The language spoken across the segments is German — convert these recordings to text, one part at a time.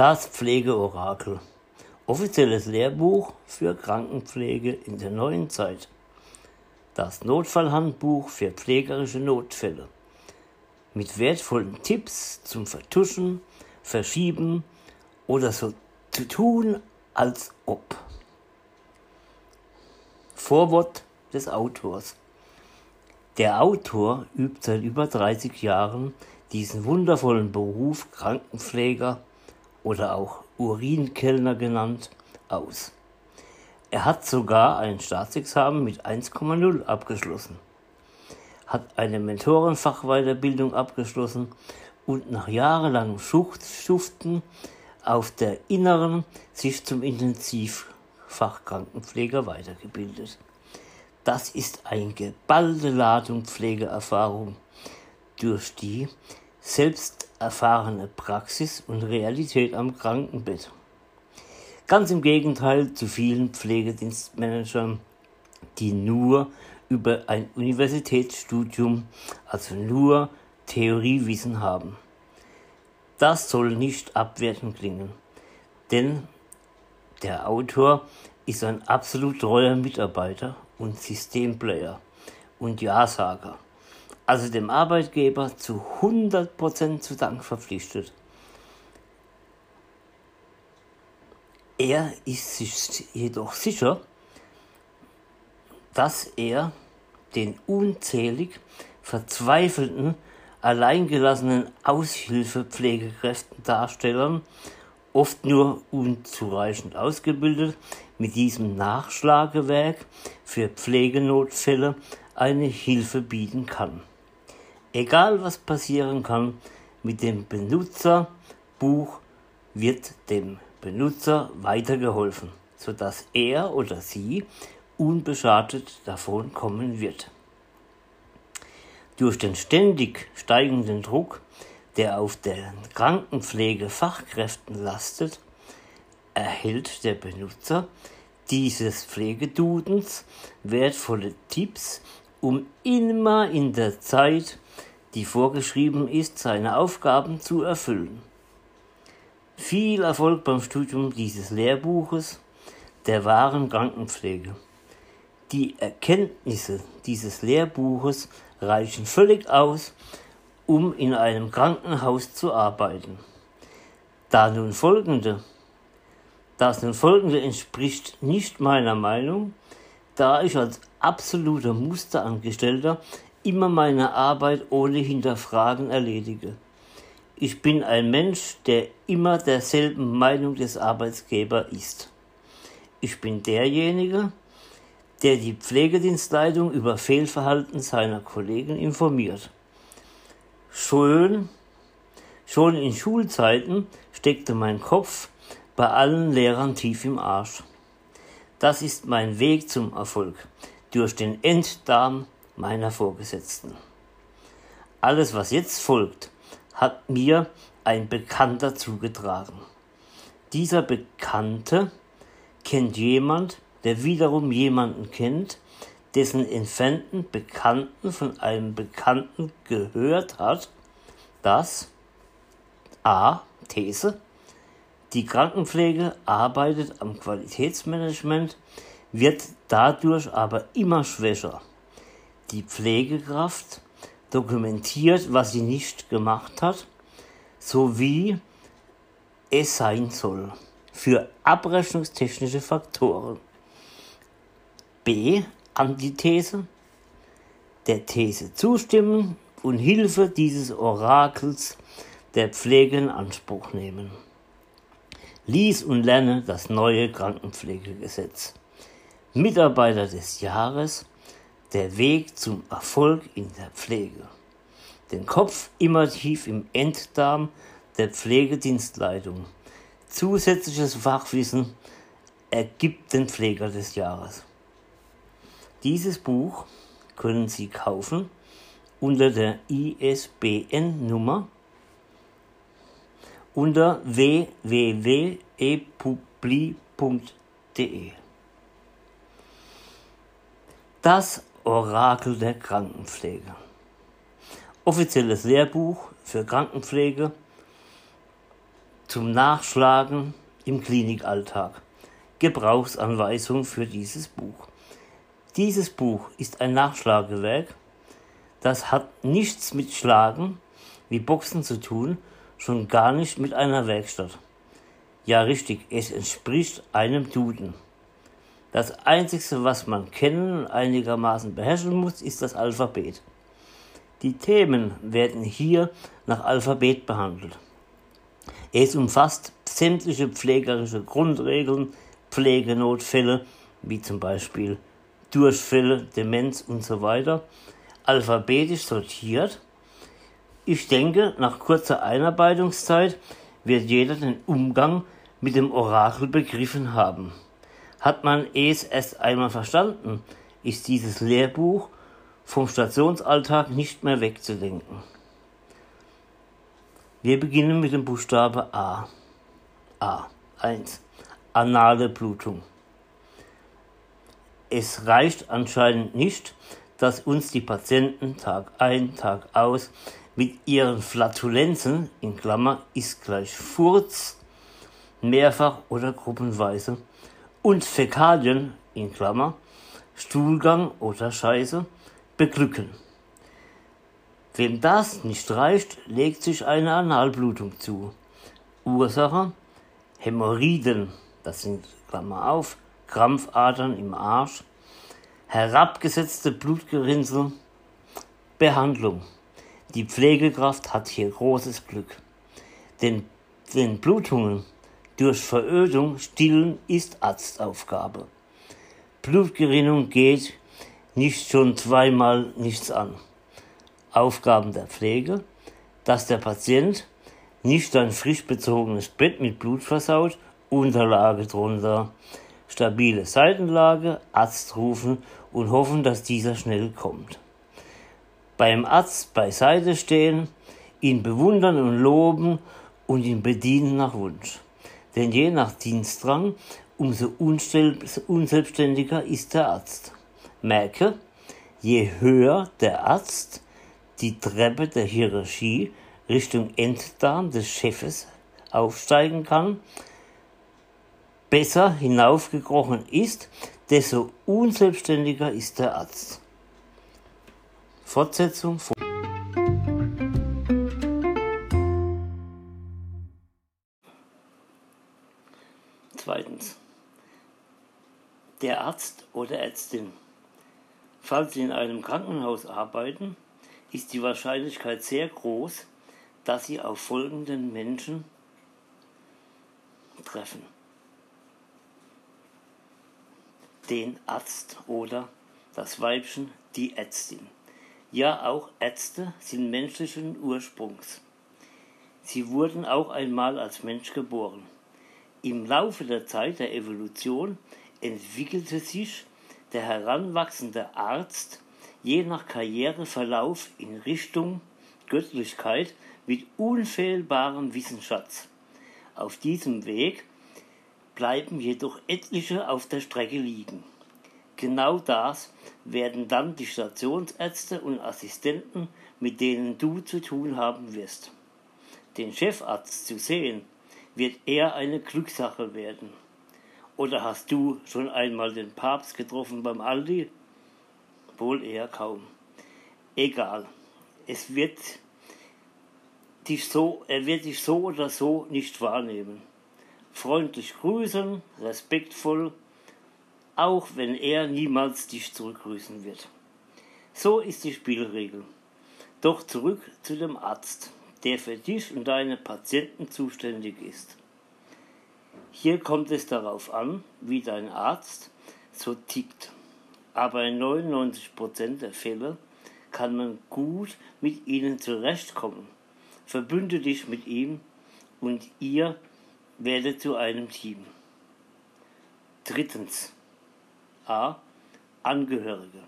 Das Pflegeorakel. Offizielles Lehrbuch für Krankenpflege in der neuen Zeit. Das Notfallhandbuch für pflegerische Notfälle. Mit wertvollen Tipps zum Vertuschen, Verschieben oder so zu tun, als ob. Vorwort des Autors. Der Autor übt seit über 30 Jahren diesen wundervollen Beruf Krankenpfleger oder auch Urinkellner genannt aus. Er hat sogar ein Staatsexamen mit 1,0 abgeschlossen, hat eine Mentorenfachweiterbildung abgeschlossen und nach jahrelangem Schuften auf der Inneren sich zum Intensivfachkrankenpfleger weitergebildet. Das ist eine geballte Ladung Pflegeerfahrung, durch die selbst erfahrene Praxis und Realität am Krankenbett. Ganz im Gegenteil zu vielen Pflegedienstmanagern, die nur über ein Universitätsstudium, also nur Theoriewissen haben. Das soll nicht abwertend klingen, denn der Autor ist ein absolut treuer Mitarbeiter und Systemplayer und Ja-Sager also dem Arbeitgeber zu 100% zu Dank verpflichtet. Er ist sich jedoch sicher, dass er den unzählig verzweifelten, alleingelassenen Aushilfepflegekräften Darstellern, oft nur unzureichend ausgebildet, mit diesem Nachschlagewerk für Pflegenotfälle eine Hilfe bieten kann. Egal was passieren kann, mit dem Benutzerbuch wird dem Benutzer weitergeholfen, sodass er oder sie unbeschadet davon kommen wird. Durch den ständig steigenden Druck, der auf den Krankenpflegefachkräften lastet, erhält der Benutzer dieses Pflegedudens wertvolle Tipps, um immer in der Zeit die vorgeschrieben ist, seine Aufgaben zu erfüllen. Viel Erfolg beim Studium dieses Lehrbuches der wahren Krankenpflege. Die Erkenntnisse dieses Lehrbuches reichen völlig aus, um in einem Krankenhaus zu arbeiten. Da nun folgende, das nun folgende entspricht nicht meiner Meinung, da ich als absoluter Musterangestellter immer meine Arbeit ohne Hinterfragen erledige. Ich bin ein Mensch, der immer derselben Meinung des Arbeitsgebers ist. Ich bin derjenige, der die Pflegedienstleitung über Fehlverhalten seiner Kollegen informiert. Schön, schon in Schulzeiten steckte mein Kopf bei allen Lehrern tief im Arsch. Das ist mein Weg zum Erfolg, durch den Enddarm meiner Vorgesetzten. Alles, was jetzt folgt, hat mir ein Bekannter zugetragen. Dieser Bekannte kennt jemand, der wiederum jemanden kennt, dessen entfernten Bekannten von einem Bekannten gehört hat, dass a. These die Krankenpflege arbeitet am Qualitätsmanagement, wird dadurch aber immer schwächer. Die Pflegekraft dokumentiert, was sie nicht gemacht hat, sowie es sein soll für abrechnungstechnische Faktoren. B. Antithese. Der These zustimmen und Hilfe dieses Orakels der Pflege in Anspruch nehmen. Lies und lerne das neue Krankenpflegegesetz. Mitarbeiter des Jahres der Weg zum Erfolg in der Pflege. Den Kopf immer tief im Enddarm der Pflegedienstleitung. Zusätzliches Fachwissen ergibt den Pfleger des Jahres. Dieses Buch können Sie kaufen unter der ISBN-Nummer unter www.epubli.de. Das Orakel der Krankenpflege. Offizielles Lehrbuch für Krankenpflege zum Nachschlagen im Klinikalltag. Gebrauchsanweisung für dieses Buch. Dieses Buch ist ein Nachschlagewerk, das hat nichts mit Schlagen wie Boxen zu tun, schon gar nicht mit einer Werkstatt. Ja, richtig, es entspricht einem Duden. Das Einzige, was man kennen und einigermaßen beherrschen muss, ist das Alphabet. Die Themen werden hier nach Alphabet behandelt. Es umfasst sämtliche pflegerische Grundregeln, Pflegenotfälle, wie zum Beispiel Durchfälle, Demenz und so weiter, alphabetisch sortiert. Ich denke, nach kurzer Einarbeitungszeit wird jeder den Umgang mit dem Orakel begriffen haben. Hat man es erst einmal verstanden, ist dieses Lehrbuch vom Stationsalltag nicht mehr wegzudenken. Wir beginnen mit dem Buchstabe A. A. 1. Anale Blutung. Es reicht anscheinend nicht, dass uns die Patienten Tag ein, Tag aus mit ihren Flatulenzen, in Klammer ist gleich Furz, mehrfach oder gruppenweise, und Fäkalien, in Klammer, Stuhlgang oder Scheiße, beglücken. Wem das nicht reicht, legt sich eine Analblutung zu. Ursache Hämorrhoiden, das sind Klammer auf, Krampfadern im Arsch, herabgesetzte Blutgerinnsel, Behandlung. Die Pflegekraft hat hier großes Glück. Denn den Blutungen durch Verödung stillen ist Arztaufgabe. Blutgerinnung geht nicht schon zweimal nichts an. Aufgaben der Pflege, dass der Patient nicht ein frisch bezogenes Bett mit Blut versaut, Unterlage drunter, stabile Seitenlage, Arzt rufen und hoffen, dass dieser schnell kommt. Beim Arzt beiseite stehen, ihn bewundern und loben und ihn bedienen nach Wunsch. Denn je nach Dienstdrang, umso unselbstständiger ist der Arzt. Merke, je höher der Arzt die Treppe der Hierarchie Richtung Enddarm des Chefes aufsteigen kann, besser hinaufgekrochen ist, desto unselbstständiger ist der Arzt. Fortsetzung. Zweitens. Der Arzt oder Ärztin. Falls Sie in einem Krankenhaus arbeiten, ist die Wahrscheinlichkeit sehr groß, dass Sie auf folgenden Menschen treffen. Den Arzt oder das Weibchen, die Ärztin. Ja, auch Ärzte sind menschlichen Ursprungs. Sie wurden auch einmal als Mensch geboren. Im Laufe der Zeit der Evolution entwickelte sich der heranwachsende Arzt je nach Karriereverlauf in Richtung Göttlichkeit mit unfehlbarem Wissensschatz. Auf diesem Weg bleiben jedoch etliche auf der Strecke liegen. Genau das werden dann die Stationsärzte und Assistenten, mit denen du zu tun haben wirst. Den Chefarzt zu sehen, wird eher eine Glückssache werden. Oder hast du schon einmal den Papst getroffen beim Aldi? Wohl eher kaum. Egal. Es wird dich so, er wird dich so oder so nicht wahrnehmen. Freundlich grüßen, respektvoll, auch wenn er niemals dich zurückgrüßen wird. So ist die Spielregel. Doch zurück zu dem Arzt, der für dich und deine Patienten zuständig ist. Hier kommt es darauf an, wie dein Arzt so tickt aber in 99% der Fälle kann man gut mit ihnen zurechtkommen. Verbünde dich mit ihm und ihr werdet zu einem Team. Drittens. A. Angehörige.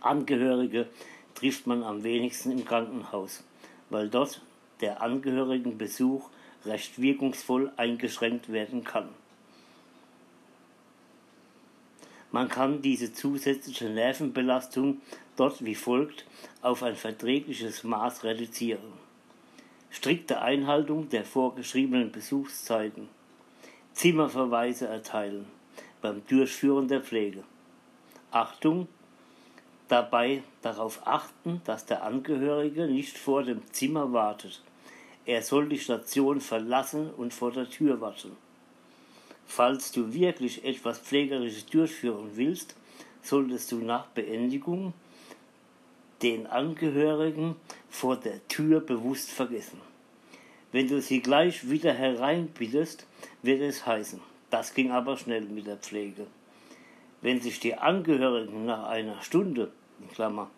Angehörige trifft man am wenigsten im Krankenhaus, weil dort der Angehörigenbesuch recht wirkungsvoll eingeschränkt werden kann. Man kann diese zusätzliche Nervenbelastung dort wie folgt auf ein verträgliches Maß reduzieren. strikte Einhaltung der vorgeschriebenen Besuchszeiten, Zimmerverweise erteilen beim Durchführen der Pflege. Achtung, dabei darauf achten, dass der Angehörige nicht vor dem Zimmer wartet. Er soll die Station verlassen und vor der Tür warten. Falls du wirklich etwas Pflegerisches durchführen willst, solltest du nach Beendigung den Angehörigen vor der Tür bewusst vergessen. Wenn du sie gleich wieder hereinbittest, wird es heißen. Das ging aber schnell mit der Pflege. Wenn sich die Angehörigen nach einer Stunde, in Klammer,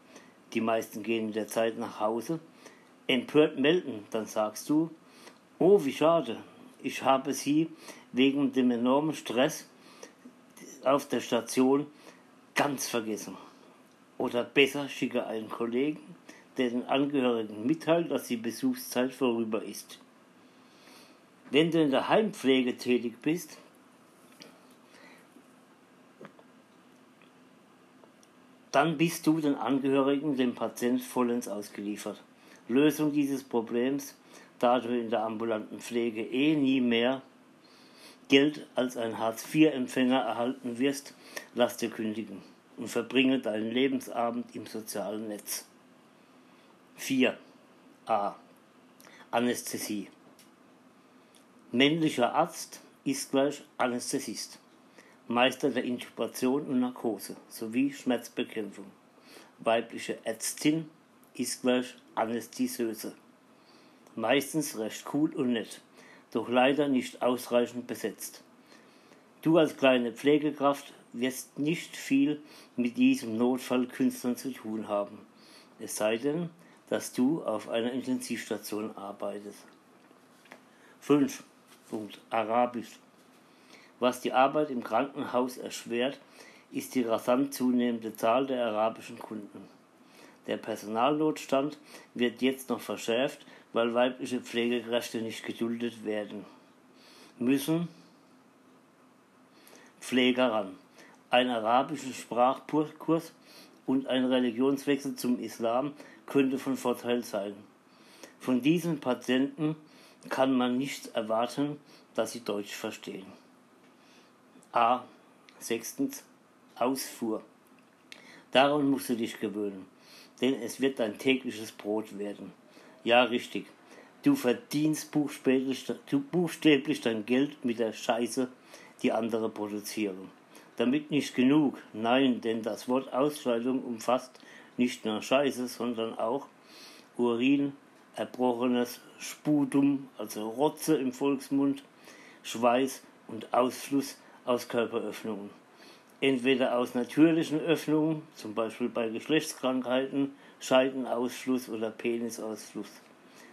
die meisten gehen in der Zeit nach Hause, empört melden, dann sagst du, oh wie schade, ich habe sie wegen dem enormen Stress auf der Station ganz vergessen. Oder besser schicke einen Kollegen, der den Angehörigen mitteilt, dass die Besuchszeit vorüber ist. Wenn du in der Heimpflege tätig bist, dann bist du den Angehörigen, dem Patient vollends ausgeliefert. Lösung dieses Problems, da du in der ambulanten Pflege eh nie mehr Geld als ein Hartz-IV-Empfänger erhalten wirst, lass dir kündigen und verbringe deinen Lebensabend im sozialen Netz. 4. A. Anästhesie. Männlicher Arzt ist gleich Anästhesist. Meister der Intubation und Narkose sowie Schmerzbekämpfung. Weibliche Ärztin ist gleich Anästheseuse. Meistens recht cool und nett, doch leider nicht ausreichend besetzt. Du als kleine Pflegekraft wirst nicht viel mit diesem Notfallkünstlern zu tun haben, es sei denn, dass du auf einer Intensivstation arbeitest. 5. Punkt. Arabisch. Was die Arbeit im Krankenhaus erschwert, ist die rasant zunehmende Zahl der arabischen Kunden. Der Personalnotstand wird jetzt noch verschärft, weil weibliche Pflegekräfte nicht geduldet werden müssen. Pfleger ran. Ein arabischen Sprachkurs und ein Religionswechsel zum Islam könnte von Vorteil sein. Von diesen Patienten kann man nicht erwarten, dass sie Deutsch verstehen. A. Sechstens. Ausfuhr. Daran musst du dich gewöhnen, denn es wird dein tägliches Brot werden. Ja, richtig. Du verdienst buchstäblich, du buchstäblich dein Geld mit der Scheiße, die andere produzieren. Damit nicht genug, nein, denn das Wort Ausscheidung umfasst nicht nur Scheiße, sondern auch Urin, erbrochenes Sputum, also Rotze im Volksmund, Schweiß und Ausfluss aus Körperöffnungen. Entweder aus natürlichen Öffnungen, zum Beispiel bei Geschlechtskrankheiten, Scheidenausfluss oder Penisausfluss.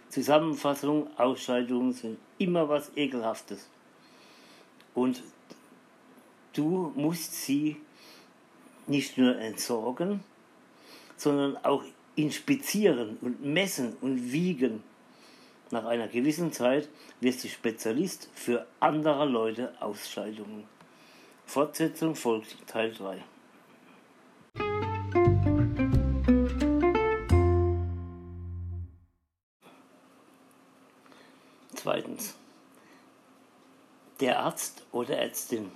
Zusammenfassung, Ausscheidungen sind immer was Ekelhaftes. Und du musst sie nicht nur entsorgen, sondern auch inspizieren und messen und wiegen. Nach einer gewissen Zeit wirst du Spezialist für anderer Leute Ausscheidungen. Fortsetzung folgt Teil 3. Zweitens. Der Arzt oder Ärztin.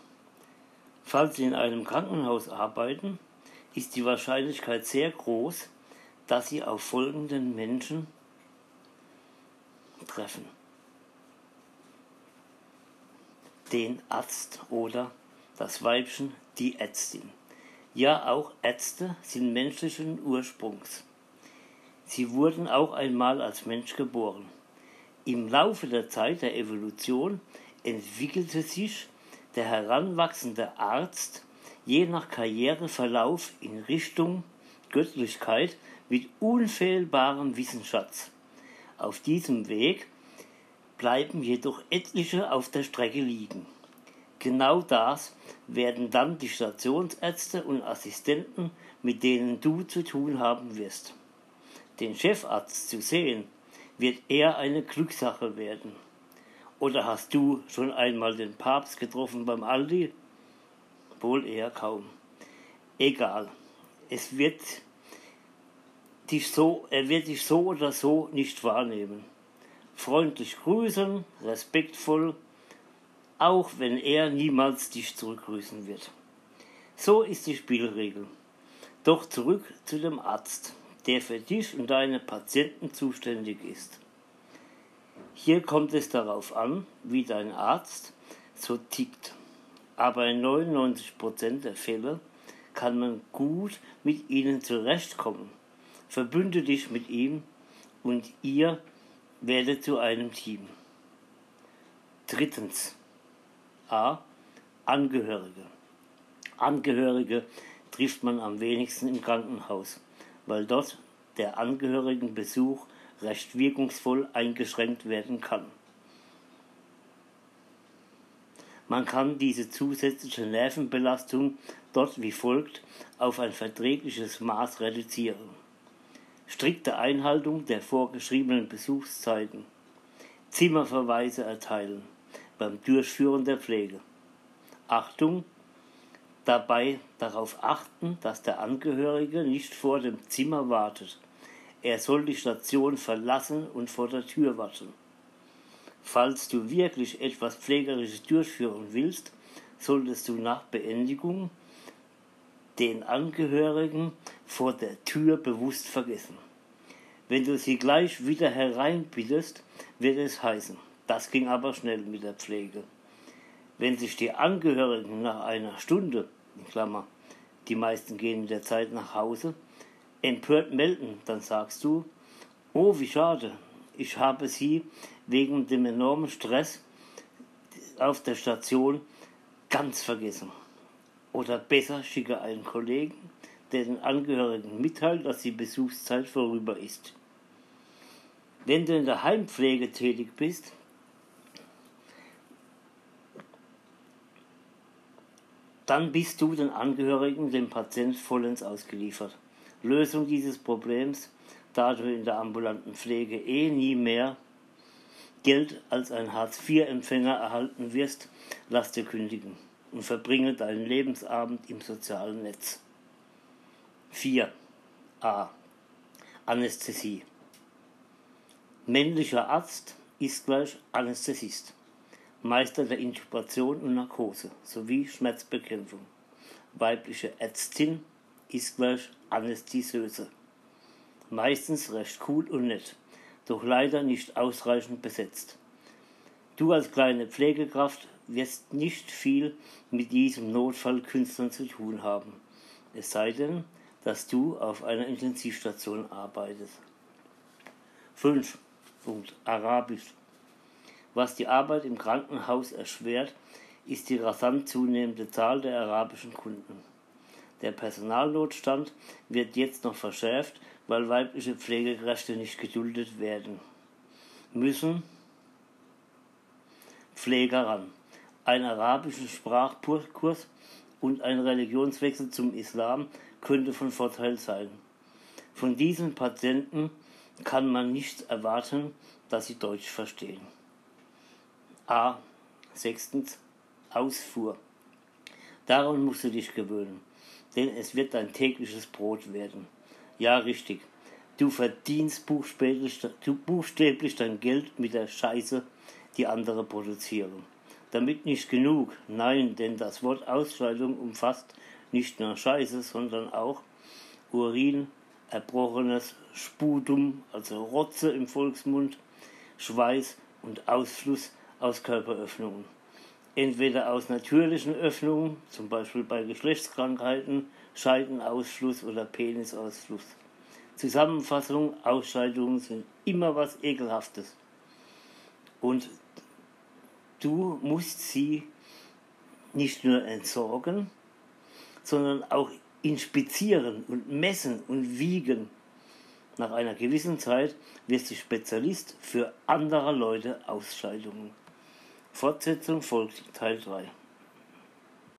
Falls Sie in einem Krankenhaus arbeiten, ist die Wahrscheinlichkeit sehr groß, dass Sie auf folgenden Menschen treffen. Den Arzt oder das Weibchen, die Ärztin. Ja, auch Ärzte sind menschlichen Ursprungs. Sie wurden auch einmal als Mensch geboren. Im Laufe der Zeit der Evolution entwickelte sich der heranwachsende Arzt je nach Karriereverlauf in Richtung Göttlichkeit mit unfehlbarem Wissensschatz. Auf diesem Weg bleiben jedoch etliche auf der Strecke liegen. Genau das werden dann die Stationsärzte und Assistenten, mit denen du zu tun haben wirst. Den Chefarzt zu sehen, wird eher eine Glückssache werden. Oder hast du schon einmal den Papst getroffen beim Aldi? Wohl eher kaum. Egal. Es wird dich so, er wird dich so oder so nicht wahrnehmen. freundlich grüßen, respektvoll, auch wenn er niemals dich zurückgrüßen wird. So ist die Spielregel. Doch zurück zu dem Arzt, der für dich und deine Patienten zuständig ist. Hier kommt es darauf an, wie dein Arzt so tickt. Aber in 99% der Fälle kann man gut mit ihnen zurechtkommen. Verbünde dich mit ihm und ihr werdet zu einem Team. Drittens. A. Angehörige. Angehörige trifft man am wenigsten im Krankenhaus, weil dort der Angehörigenbesuch recht wirkungsvoll eingeschränkt werden kann. Man kann diese zusätzliche Nervenbelastung dort wie folgt auf ein verträgliches Maß reduzieren. Strikte Einhaltung der vorgeschriebenen Besuchszeiten. Zimmerverweise erteilen beim Durchführen der Pflege. Achtung, dabei darauf achten, dass der Angehörige nicht vor dem Zimmer wartet. Er soll die Station verlassen und vor der Tür warten. Falls du wirklich etwas Pflegerisches durchführen willst, solltest du nach Beendigung den Angehörigen vor der Tür bewusst vergessen. Wenn du sie gleich wieder hereinbittest, wird es heißen. Das ging aber schnell mit der Pflege. Wenn sich die Angehörigen nach einer Stunde, in Klammer, die meisten gehen in der Zeit nach Hause, empört melden, dann sagst du, oh wie schade, ich habe sie wegen dem enormen Stress auf der Station ganz vergessen. Oder besser schicke einen Kollegen, der den Angehörigen mitteilt, dass die Besuchszeit vorüber ist. Wenn du in der Heimpflege tätig bist, dann bist du den Angehörigen, dem Patient vollends ausgeliefert. Lösung dieses Problems, da du in der ambulanten Pflege eh nie mehr Geld als ein Hartz-IV-Empfänger erhalten wirst, lass dir kündigen und verbringe deinen Lebensabend im sozialen Netz. 4. A. Anästhesie. Männlicher Arzt ist gleich Anästhesist, Meister der Intubation und Narkose sowie Schmerzbekämpfung. Weibliche Ärztin ist gleich Anästhesöse. Meistens recht cool und nett doch leider nicht ausreichend besetzt. Du als kleine Pflegekraft wirst nicht viel mit diesem Notfallkünstlern zu tun haben, es sei denn, dass du auf einer Intensivstation arbeitest. 5. Punkt. Arabisch. Was die Arbeit im Krankenhaus erschwert, ist die rasant zunehmende Zahl der arabischen Kunden. Der Personalnotstand wird jetzt noch verschärft weil weibliche Pflegekräfte nicht geduldet werden müssen. Pfleger ran. Ein arabischen Sprachkurs und ein Religionswechsel zum Islam könnte von Vorteil sein. Von diesen Patienten kann man nicht erwarten, dass sie Deutsch verstehen. A. Sechstens. Ausfuhr. Daran musst du dich gewöhnen, denn es wird dein tägliches Brot werden. Ja, richtig. Du verdienst buchstäblich, buchstäblich dein Geld mit der Scheiße, die andere produzieren. Damit nicht genug, nein, denn das Wort Ausscheidung umfasst nicht nur Scheiße, sondern auch Urin, erbrochenes Sputum, also Rotze im Volksmund, Schweiß und Ausfluss aus Körperöffnungen. Entweder aus natürlichen Öffnungen, zum Beispiel bei Geschlechtskrankheiten, Scheidenausfluss oder Penisausfluss. Zusammenfassung, Ausscheidungen sind immer was Ekelhaftes. Und du musst sie nicht nur entsorgen, sondern auch inspizieren und messen und wiegen. Nach einer gewissen Zeit wirst du Spezialist für anderer Leute Ausscheidungen. Fortsetzung folgt Teil 3.